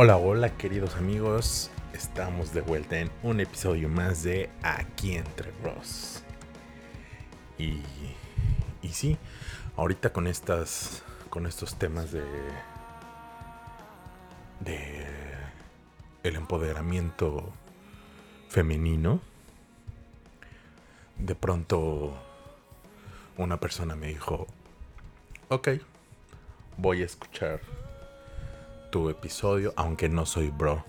Hola, hola queridos amigos, estamos de vuelta en un episodio más de Aquí entre Bros. Y, y sí, ahorita con estas, con estos temas de, de el empoderamiento femenino, de pronto una persona me dijo, ok, voy a escuchar tu episodio, aunque no soy bro.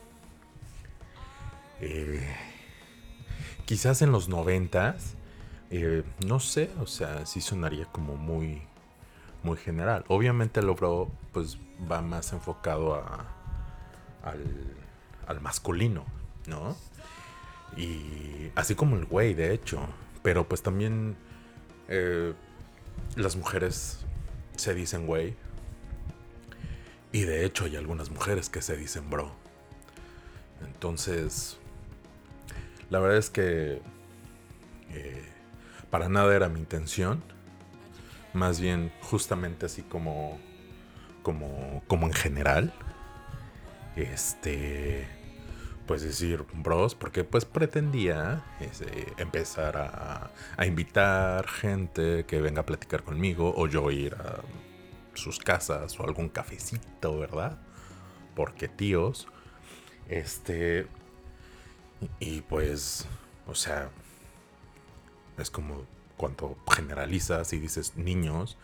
Eh, quizás en los noventas, eh, no sé, o sea, sí sonaría como muy, muy general. Obviamente lo bro, pues va más enfocado a, al, al masculino, ¿no? Y así como el güey, de hecho. Pero pues también eh, las mujeres se dicen güey. Y de hecho hay algunas mujeres que se dicen bro. Entonces, la verdad es que eh, para nada era mi intención. Más bien justamente así como, como, como en general. Este pues decir bros, porque pues pretendía este, empezar a, a, invitar gente que venga a platicar conmigo o yo ir a sus casas o algún cafecito, ¿verdad? Porque tíos, este, y pues, o sea, es como cuando generalizas y dices niños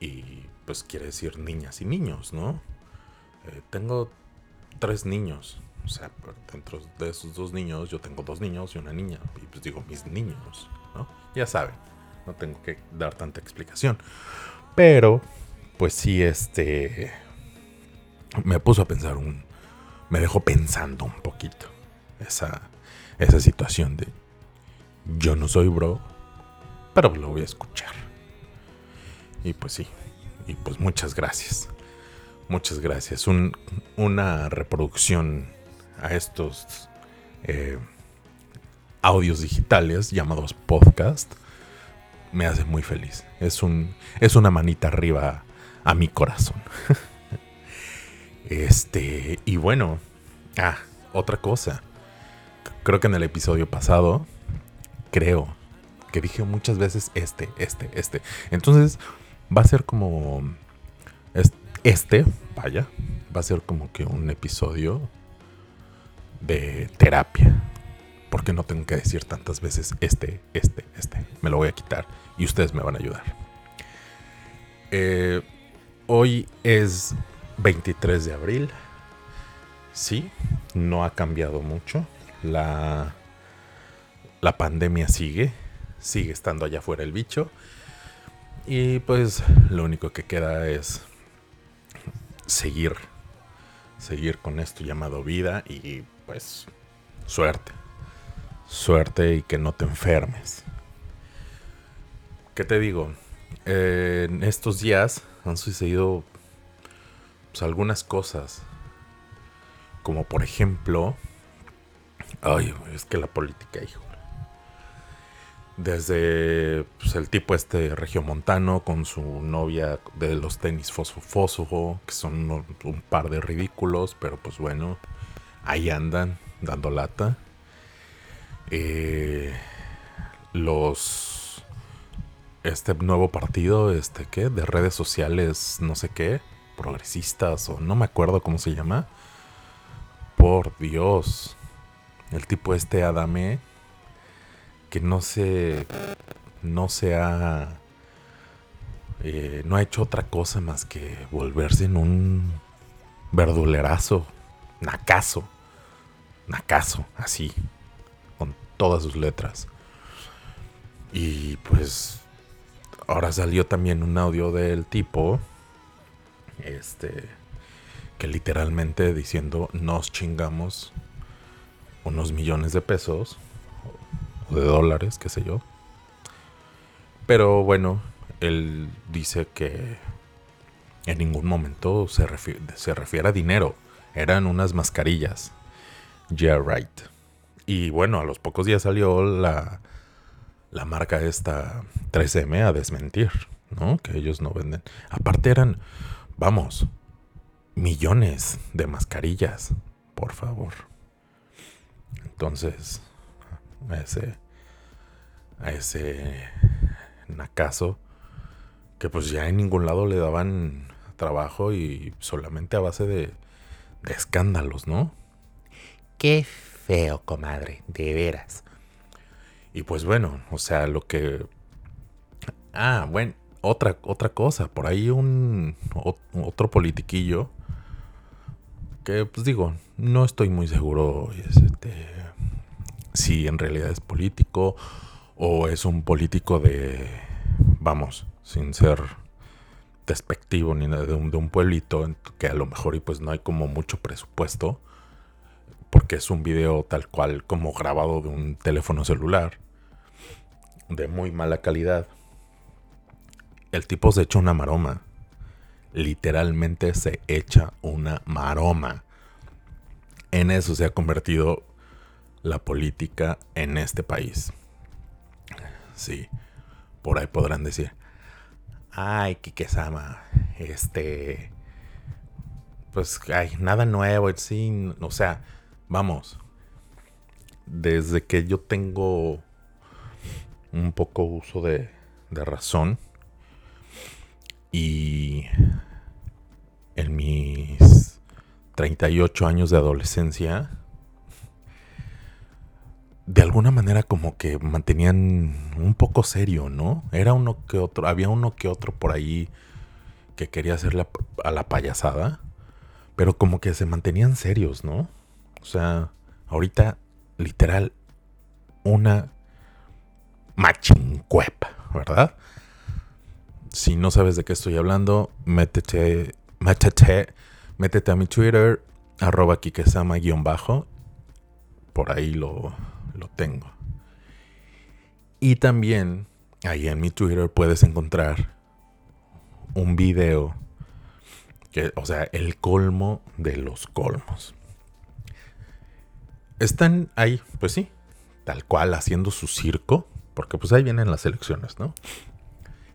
y pues quiere decir niñas y niños, ¿no? Eh, tengo tres niños o sea, dentro de esos dos niños, yo tengo dos niños y una niña. Y pues digo, mis niños, ¿no? Ya saben, no tengo que dar tanta explicación. Pero, pues sí, este. Me puso a pensar un. Me dejó pensando un poquito. Esa, esa situación de. Yo no soy bro, pero lo voy a escuchar. Y pues sí. Y pues muchas gracias. Muchas gracias. Un, una reproducción a estos eh, audios digitales llamados podcast me hace muy feliz. Es, un, es una manita arriba a mi corazón. este, y bueno, ah, otra cosa. Creo que en el episodio pasado, creo que dije muchas veces este, este, este. Entonces, va a ser como este, vaya, va a ser como que un episodio de terapia. Porque no tengo que decir tantas veces este, este, este. Me lo voy a quitar y ustedes me van a ayudar. Eh, hoy es 23 de abril. Sí, no ha cambiado mucho. La, la pandemia sigue. Sigue estando allá afuera el bicho. Y pues lo único que queda es seguir. Seguir con esto llamado vida y pues suerte. Suerte y que no te enfermes. ¿Qué te digo? en estos días han sucedido pues, algunas cosas. Como por ejemplo... Ay, es que la política, hijo. Desde pues, el tipo este regiomontano con su novia de los tenis fosfo, que son un par de ridículos, pero pues bueno, ahí andan dando lata. Eh, los este nuevo partido, este qué, de redes sociales, no sé qué, progresistas o no me acuerdo cómo se llama. Por Dios, el tipo este Adame que no se no se ha eh, no ha hecho otra cosa más que volverse en un verdulerazo, nacazo. Nacaso, así, con todas sus letras. Y pues ahora salió también un audio del tipo, este, que literalmente diciendo nos chingamos unos millones de pesos o de dólares, qué sé yo. Pero bueno, él dice que en ningún momento se, se refiere a dinero, eran unas mascarillas Yeah, right. Y bueno, a los pocos días salió la, la marca esta 3M a desmentir, ¿no? Que ellos no venden. Aparte eran, vamos, millones de mascarillas, por favor. Entonces, a ese, a ese nacazo, que pues ya en ningún lado le daban trabajo y solamente a base de, de escándalos, ¿no? Qué feo, comadre, de veras. Y pues bueno, o sea, lo que... Ah, bueno, otra, otra cosa, por ahí un otro politiquillo que pues digo, no estoy muy seguro este, si en realidad es político o es un político de, vamos, sin ser despectivo ni nada, de un, de un pueblito que a lo mejor y pues no hay como mucho presupuesto porque es un video tal cual como grabado de un teléfono celular de muy mala calidad. El tipo se echa una maroma. Literalmente se echa una maroma. En eso se ha convertido la política en este país. Sí, por ahí podrán decir, ay, Kikesama, este, pues, hay nada nuevo, sí, o sea, vamos, desde que yo tengo un poco uso de, de razón y en mis 38 años de adolescencia, de alguna manera como que mantenían un poco serio, ¿no? Era uno que otro, había uno que otro por ahí que quería hacerle a la payasada, pero como que se mantenían serios, ¿no? O sea, ahorita, literal, una machincuepa, ¿verdad? Si no sabes de qué estoy hablando, métete, métete, métete a mi Twitter, arroba kikesama-bajo. Por ahí lo, lo tengo. Y también ahí en mi Twitter puedes encontrar un video que, o sea, el colmo de los colmos. Están ahí, pues sí, tal cual haciendo su circo, porque pues ahí vienen las elecciones, ¿no?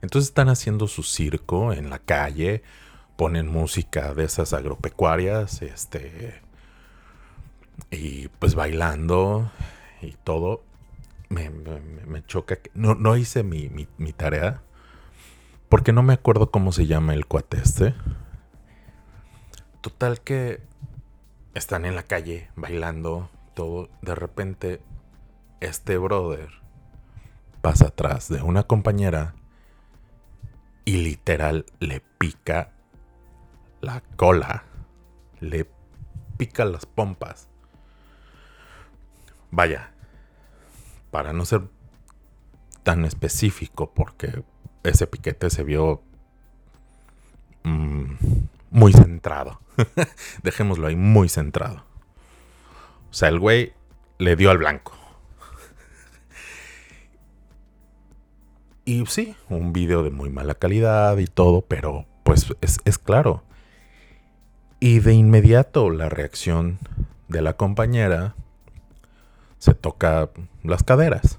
Entonces están haciendo su circo en la calle, ponen música de esas agropecuarias, este, y pues bailando y todo. Me, choca que no, no hice mi, mi, tarea, porque no me acuerdo cómo se llama el cuate este. Total que están en la calle bailando, todo, de repente este brother pasa atrás de una compañera y literal le pica la cola, le pica las pompas. Vaya, para no ser tan específico, porque ese piquete se vio mm, muy centrado. Dejémoslo ahí, muy centrado. O sea, el güey le dio al blanco. Y sí, un video de muy mala calidad y todo, pero pues es, claro. Y de inmediato la reacción de la compañera se toca las caderas.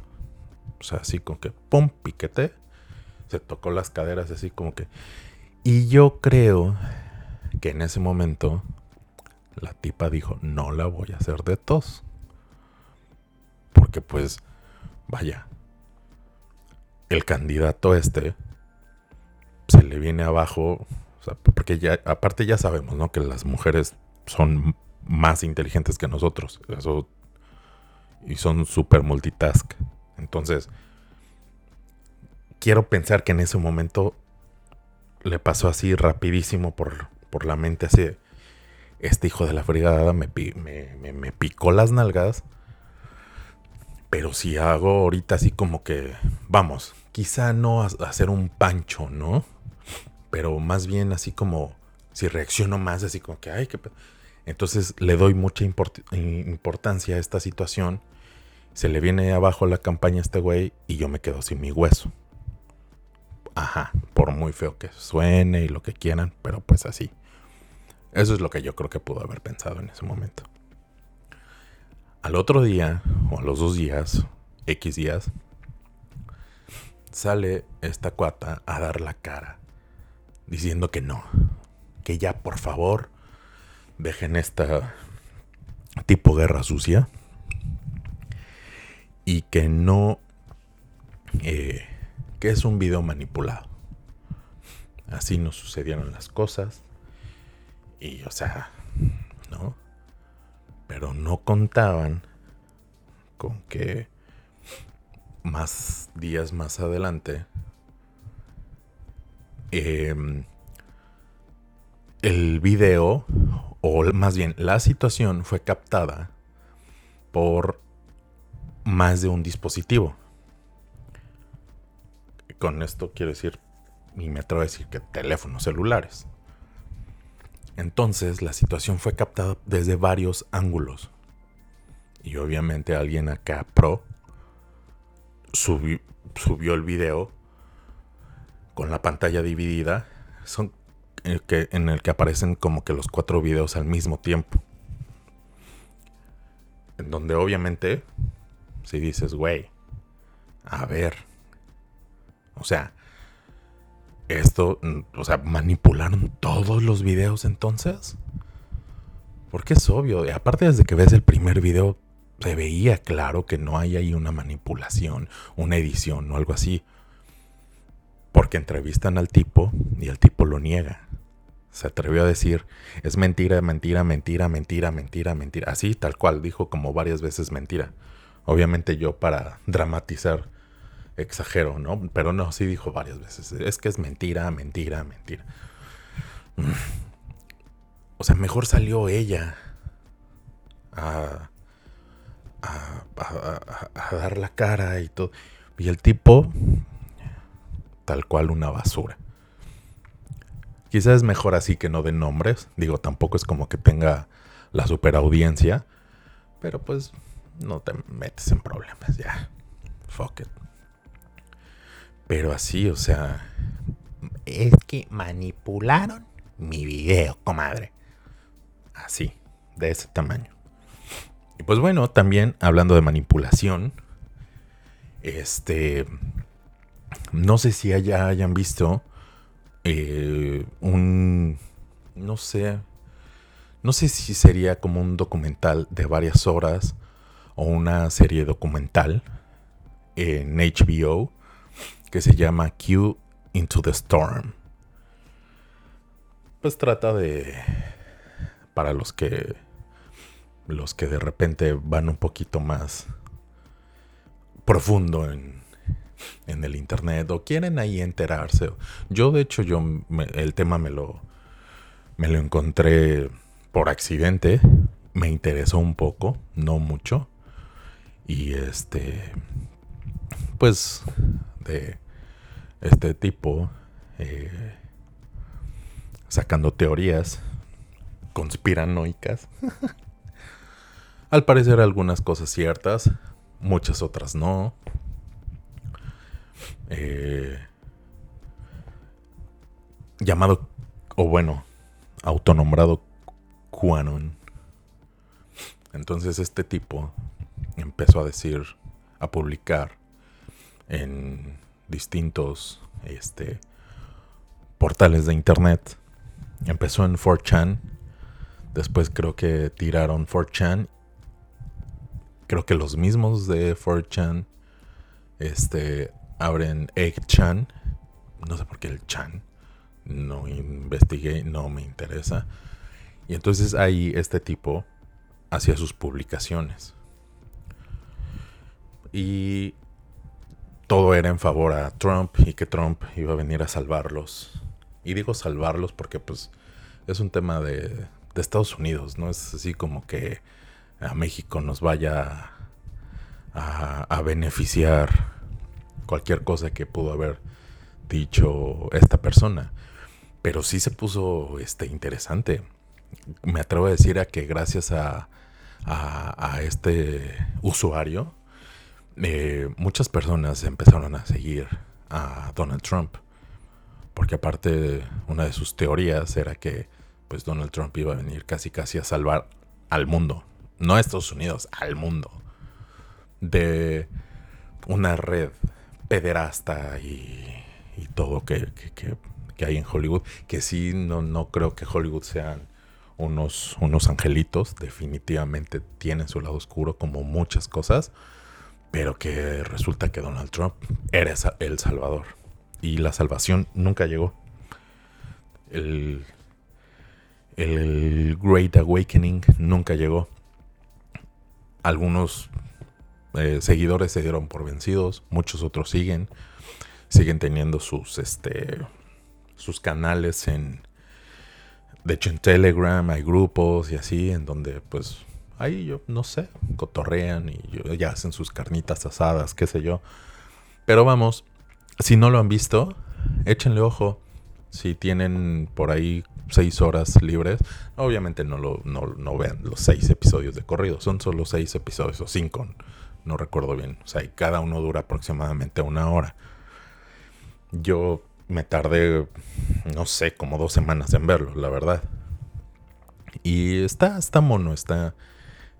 O sea, así como que, pum, piquete. Se tocó las caderas así como que... Y yo creo que en ese momento la tipa dijo, no la voy a hacer de tos. Porque pues, vaya, el candidato este se le viene abajo, porque ya, aparte ya sabemos, ¿no? Que las mujeres son más inteligentes que nosotros. Eso, y son súper multitask. Entonces, quiero pensar que en ese momento le pasó así rapidísimo por, por la mente, así este hijo de la fregada me, picó las nalgas. Pero si hago ahorita así como que, vamos, quizá no hacer un pancho, ¿no? Pero más bien así como, si reacciono más, así como que, ay, qué... Entonces le doy mucha importancia a esta situación. Se le viene abajo la campaña a este güey y yo me quedo sin mi hueso. Ajá, por muy feo que suene y lo que quieran, pero pues así. Eso es lo que yo creo que pudo haber pensado en ese momento. Al otro día, o a los dos días, X días, sale esta cuata a dar la cara, diciendo que no, que ya por favor dejen esta tipo guerra sucia y que no eh, que es un video manipulado así nos sucedieron las cosas y o sea no pero no contaban con que más días más adelante em, el video, o más bien la situación fue captada por más de un dispositivo. Con esto quiero decir, y me atrevo a decir que teléfonos celulares. Entonces la situación fue captada desde varios ángulos. Y obviamente alguien acá pro subió el video con la pantalla dividida. Son el que, en el que aparecen como que los cuatro videos al mismo tiempo. En donde obviamente, si dices, güey, a ver, o sea, esto, o sea, manipularon todos los videos entonces. Porque es obvio, aparte desde que ves el primer video, se veía claro que no hay ahí una manipulación, una edición o algo así. Porque entrevistan al tipo y el tipo lo niega. Se atrevió a decir, es mentira, mentira, mentira, mentira, mentira, mentira. Así, tal cual, dijo como varias veces mentira. Obviamente yo para dramatizar exagero, ¿no? Pero no, sí dijo varias veces. Es que es mentira, mentira, mentira. Mm. O sea, mejor salió ella a, a, dar la cara y todo. Y el tipo, tal cual una basura. Quizás es mejor así que no de nombres. Digo, tampoco es como que tenga la super audiencia. Pero pues no te metes en problemas ya. Fuck it. Pero así, o sea, es que manipularon mi video, comadre. Así, de ese tamaño. Y pues bueno, también hablando de manipulación, este, no sé si ya hayan visto eh, un, no sé, no sé si sería como un documental de varias horas o una serie documental en HBO que se llama Q Into the Storm. Pues trata de, para los que, los que de repente van un poquito más profundo en, en el internet o quieren ahí enterarse. Yo de hecho yo el tema me lo me lo encontré por accidente, me interesó un poco, no mucho. Y este pues de este tipo eh, sacando teorías conspiranoicas. Al parecer algunas cosas ciertas, muchas otras no. Eh, llamado, o bueno, autonombrado QAnon. Entonces este tipo empezó a decir, a publicar en distintos este, portales de internet. Empezó en 4chan, después creo que tiraron 4chan. Creo que los mismos de 4chan este, abren 8chan. No sé por qué el chan. No investigué, no me interesa. Y entonces ahí este tipo hacía sus publicaciones. Y todo era en favor a Trump y que Trump iba a venir a salvarlos. Y digo salvarlos porque pues es un tema de, Estados Unidos, no es así como que a México nos vaya a, beneficiar cualquier cosa que pudo haber dicho esta persona. Pero sí se puso este, interesante. Me atrevo a decir a que gracias a, a este usuario, eh, muchas personas empezaron a seguir a Donald Trump. Porque aparte, una de sus teorías era que pues Donald Trump iba a venir casi casi a salvar al mundo. No a Estados Unidos, al mundo. De una red pederasta y, y todo que, que, que, hay en Hollywood. Que sí, no, no creo que Hollywood sean unos, unos angelitos, definitivamente tienen su lado oscuro como muchas cosas, pero que resulta que Donald Trump era el salvador y la salvación nunca llegó. El, el Great Awakening nunca llegó. Algunos eh, seguidores se dieron por vencidos, muchos otros siguen, siguen teniendo sus, este, sus canales en, de hecho en Telegram hay grupos y así, en donde pues ahí yo no sé, cotorrean y ya hacen sus carnitas asadas, qué sé yo. Pero vamos, si no lo han visto, échenle ojo. Si tienen por ahí seis horas libres, obviamente no, lo, no, vean los seis episodios de corrido, son solo seis episodios o cinco, no recuerdo bien. O sea, y cada uno dura aproximadamente una hora. Yo me tardé, no sé, como dos semanas en verlo, la verdad. Y está, está mono, está,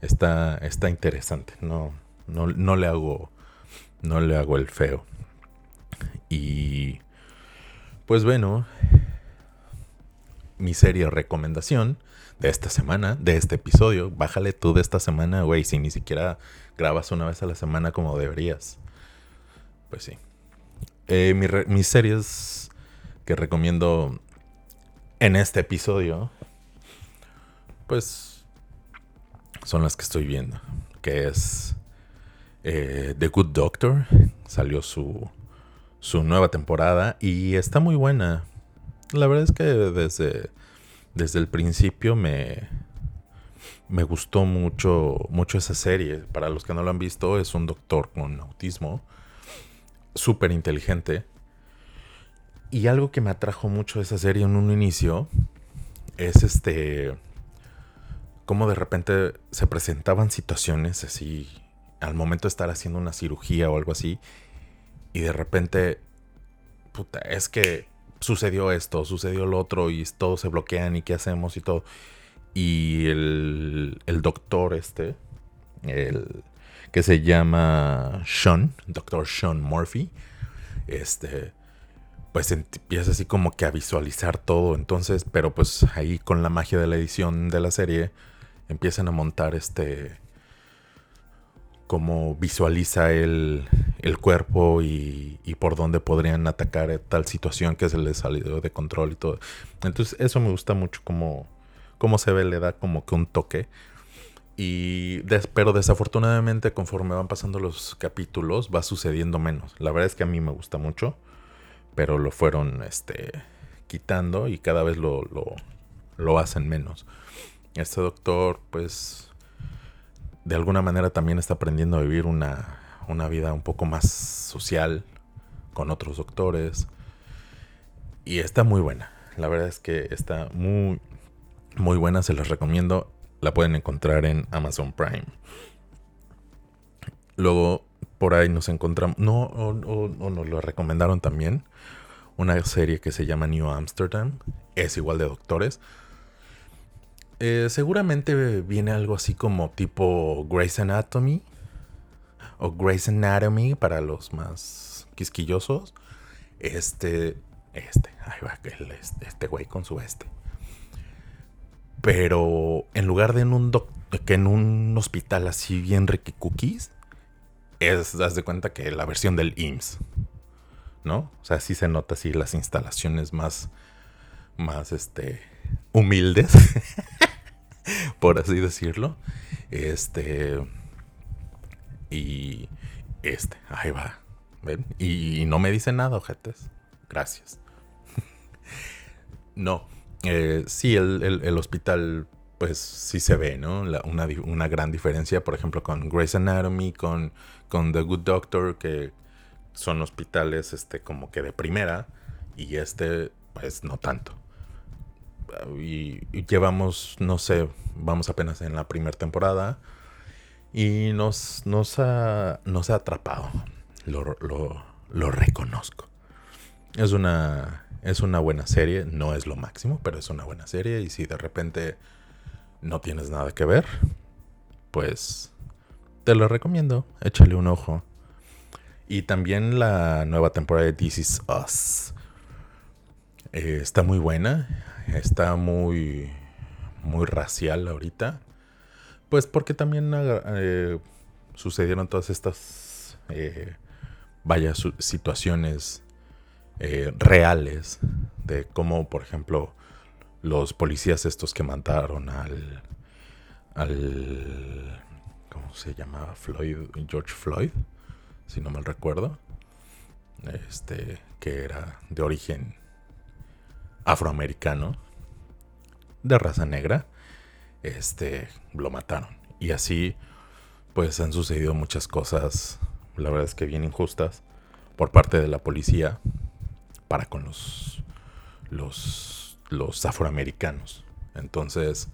está, está interesante. No, no, no le hago, no le hago el feo. Y pues bueno, mi serie recomendación de esta semana, de este episodio, bájale tú de esta semana, güey, si ni siquiera grabas una vez a la semana como deberías. Pues sí. Eh, mis series que recomiendo en este episodio, pues son las que estoy viendo, que es eh, The Good Doctor, salió su su nueva temporada y está muy buena. La verdad es que desde, desde el principio me, me gustó mucho, mucho esa serie. Para los que no lo han visto, es un doctor con autismo, súper inteligente. Y algo que me atrajo mucho de esa serie en un inicio es este. Cómo de repente se presentaban situaciones así al momento de estar haciendo una cirugía o algo así y de repente, puta, es que sucedió esto, sucedió lo otro y todos se bloquean y qué hacemos y todo. Y el, el doctor este, el que se llama Sean, doctor Sean Murphy, este, pues empieza así como que a visualizar todo. Entonces, pero pues ahí con la magia de la edición de la serie, empiezan a montar este cómo visualiza el, el cuerpo y, y, por dónde podrían atacar tal situación que se les salido de control y todo. Entonces eso me gusta mucho como cómo se ve, le da como que un toque. Y pero desafortunadamente conforme van pasando los capítulos va sucediendo menos. La verdad es que a mí me gusta mucho, pero lo fueron este, quitando y cada vez lo, lo, lo hacen menos. Este doctor pues de alguna manera también está aprendiendo a vivir una, vida un poco más social con otros doctores. Y está muy buena. La verdad es que está muy, muy buena. Se las recomiendo. La pueden encontrar en Amazon Prime. Luego, por ahí nos encontramos. No, nos lo recomendaron también. Una serie que se llama New Amsterdam. Es igual de doctores. Eh, seguramente viene algo así como tipo Grey's Anatomy. O Grey's Anatomy para los más quisquillosos. Este. Este. Ahí va este, este güey con su este. Pero en lugar de en un que en un hospital así bien ricky cookies, es, das de cuenta que la versión del IMSS. ¿No? O sea, sí se nota así las instalaciones más. Más este. humildes. por así decirlo. Este. Y. Este, ahí va. Y, no me dice nada, ojetes. Gracias. no. Eh, sí, el, hospital, pues sí se ve, ¿no? una, una, gran diferencia, por ejemplo, con Grey's Anatomy, con, con The Good Doctor, que son hospitales, este, como que de primera. Y este, pues no tanto y, llevamos, no sé, vamos apenas en la primera temporada y nos, nos, ha, nos ha atrapado. Lo, lo, reconozco. Es una, es una buena serie, no es lo máximo, pero es una buena serie y si de repente no tienes nada que ver, pues te lo recomiendo, échale un ojo. Y también la nueva temporada de This Is Us. Eh, está muy buena está muy, muy racial ahorita. Pues porque también eh, sucedieron todas estas, eh, vaya, situaciones eh, reales de cómo, por ejemplo, los policías estos que mataron al, al, ¿cómo se llamaba? Floyd, George Floyd, si no mal recuerdo, este, que era de origen afroamericano, de raza negra, este, lo mataron. Y así, pues han sucedido muchas cosas, la verdad es que bien injustas, por parte de la policía para con los, los, los afroamericanos. Entonces,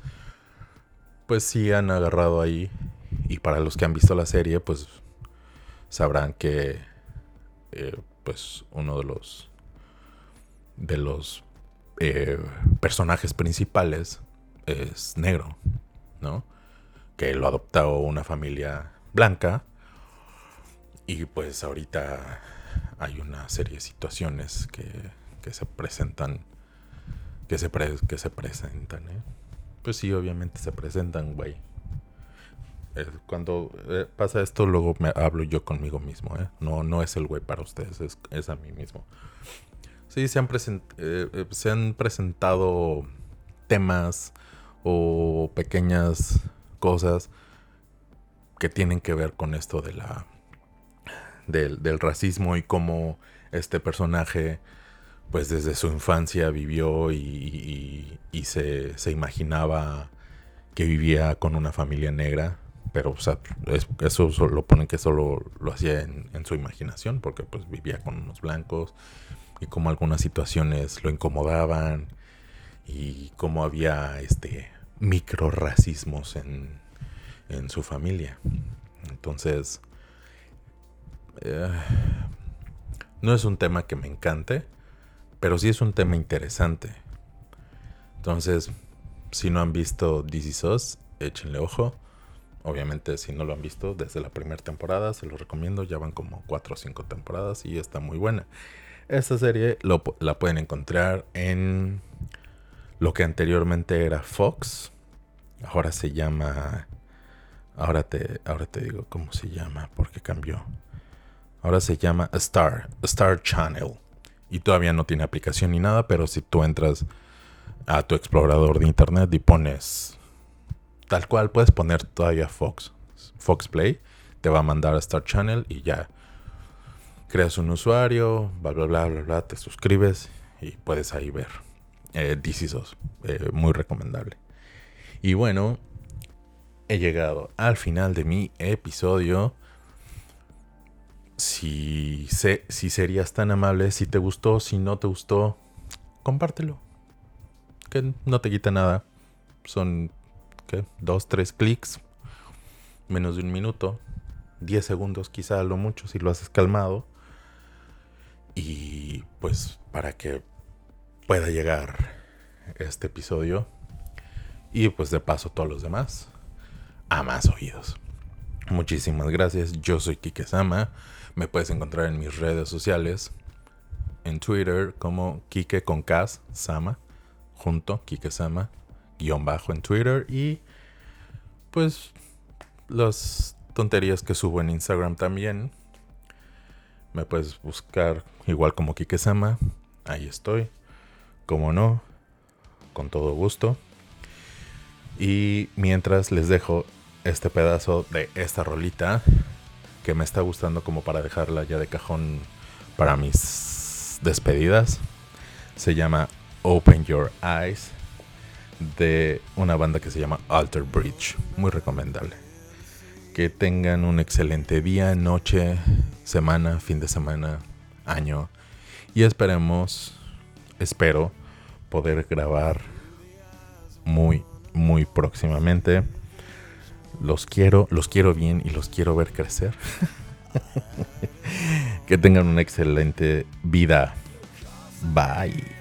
pues sí han agarrado ahí. Y para los que han visto la serie, pues sabrán que eh, pues uno de los de los eh, personajes principales es negro, ¿no? Que lo adoptó una familia blanca y pues ahorita hay una serie de situaciones que, que se presentan que se, que se presentan, ¿eh? Pues sí, obviamente se presentan, güey. Eh, cuando eh, pasa esto, luego me hablo yo conmigo mismo, ¿eh? No, no es el güey para ustedes, es, es a mí mismo. Sí, se han, eh, se han presentado temas o pequeñas cosas que tienen que ver con esto de la del, del racismo y cómo este personaje pues desde su infancia vivió y, y, se, se, imaginaba que vivía con una familia negra pero o sea, eso lo ponen que solo lo hacía en, su imaginación porque pues vivía con unos blancos y cómo algunas situaciones lo incomodaban y cómo había este micro racismos en, en su familia. Entonces, eh, no es un tema que me encante, pero sí es un tema interesante. Entonces, si no han visto This Is échenle ojo. Obviamente, si no lo han visto desde la primera temporada, se lo recomiendo. Ya van como 4 o 5 temporadas y está muy buena. Esta serie la pueden encontrar en lo que anteriormente era Fox. Ahora se llama. Ahora te, ahora te digo cómo se llama, porque cambió. Ahora se llama Star, Star Channel. Y todavía no tiene aplicación ni nada, pero si tú entras a tu explorador de internet y pones tal cual, puedes poner todavía Fox, Fox Play, te va a mandar a Star Channel y ya creas un usuario, bla, bla, bla, bla, bla, te suscribes y puedes ahí ver eh, DC eh, muy recomendable. Y bueno, he llegado al final de mi episodio. Si, sé, si serías tan amable, si te gustó, si no te gustó, compártelo. Que no te quita nada. Son, Dos, tres clics. Menos de un minuto. Diez segundos quizá lo mucho si lo haces calmado. Y pues para que pueda llegar este episodio y pues de paso todos los demás a más oídos. Muchísimas gracias. Yo soy Kike Sama. Me puedes encontrar en mis redes sociales. En Twitter como Kike con Kaz Sama. Junto, Kike Sama. Guión bajo en Twitter. Y pues las tonterías que subo en Instagram también. Me puedes buscar igual como Kike Sama. Ahí estoy. Como no, con todo gusto. Y mientras les dejo este pedazo de esta rolita que me está gustando como para dejarla ya de cajón para mis despedidas. Se llama Open Your Eyes de una banda que se llama Alter Bridge. Muy recomendable. Que tengan un excelente día, noche, semana, fin de semana, año. Y esperemos, espero poder grabar muy, muy próximamente. Los quiero, los quiero bien y los quiero ver crecer. que tengan una excelente vida. Bye.